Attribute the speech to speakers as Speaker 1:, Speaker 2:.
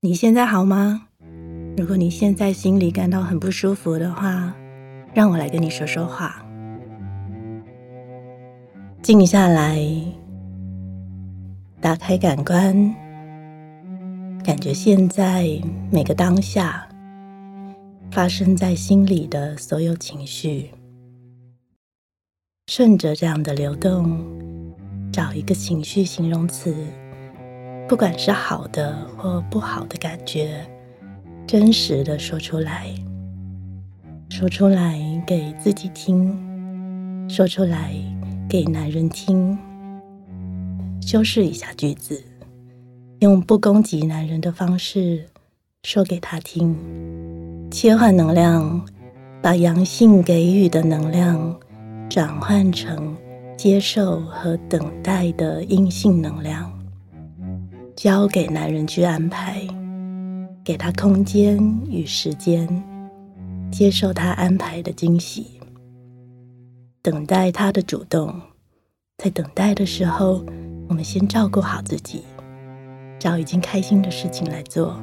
Speaker 1: 你现在好吗？如果你现在心里感到很不舒服的话，让我来跟你说说话。静下来，打开感官，感觉现在每个当下发生在心里的所有情绪，顺着这样的流动，找一个情绪形容词。不管是好的或不好的感觉，真实的说出来，说出来给自己听，说出来给男人听。修饰一下句子，用不攻击男人的方式说给他听，切换能量，把阳性给予的能量转换成接受和等待的阴性能量。交给男人去安排，给他空间与时间，接受他安排的惊喜，等待他的主动。在等待的时候，我们先照顾好自己，找一件开心的事情来做。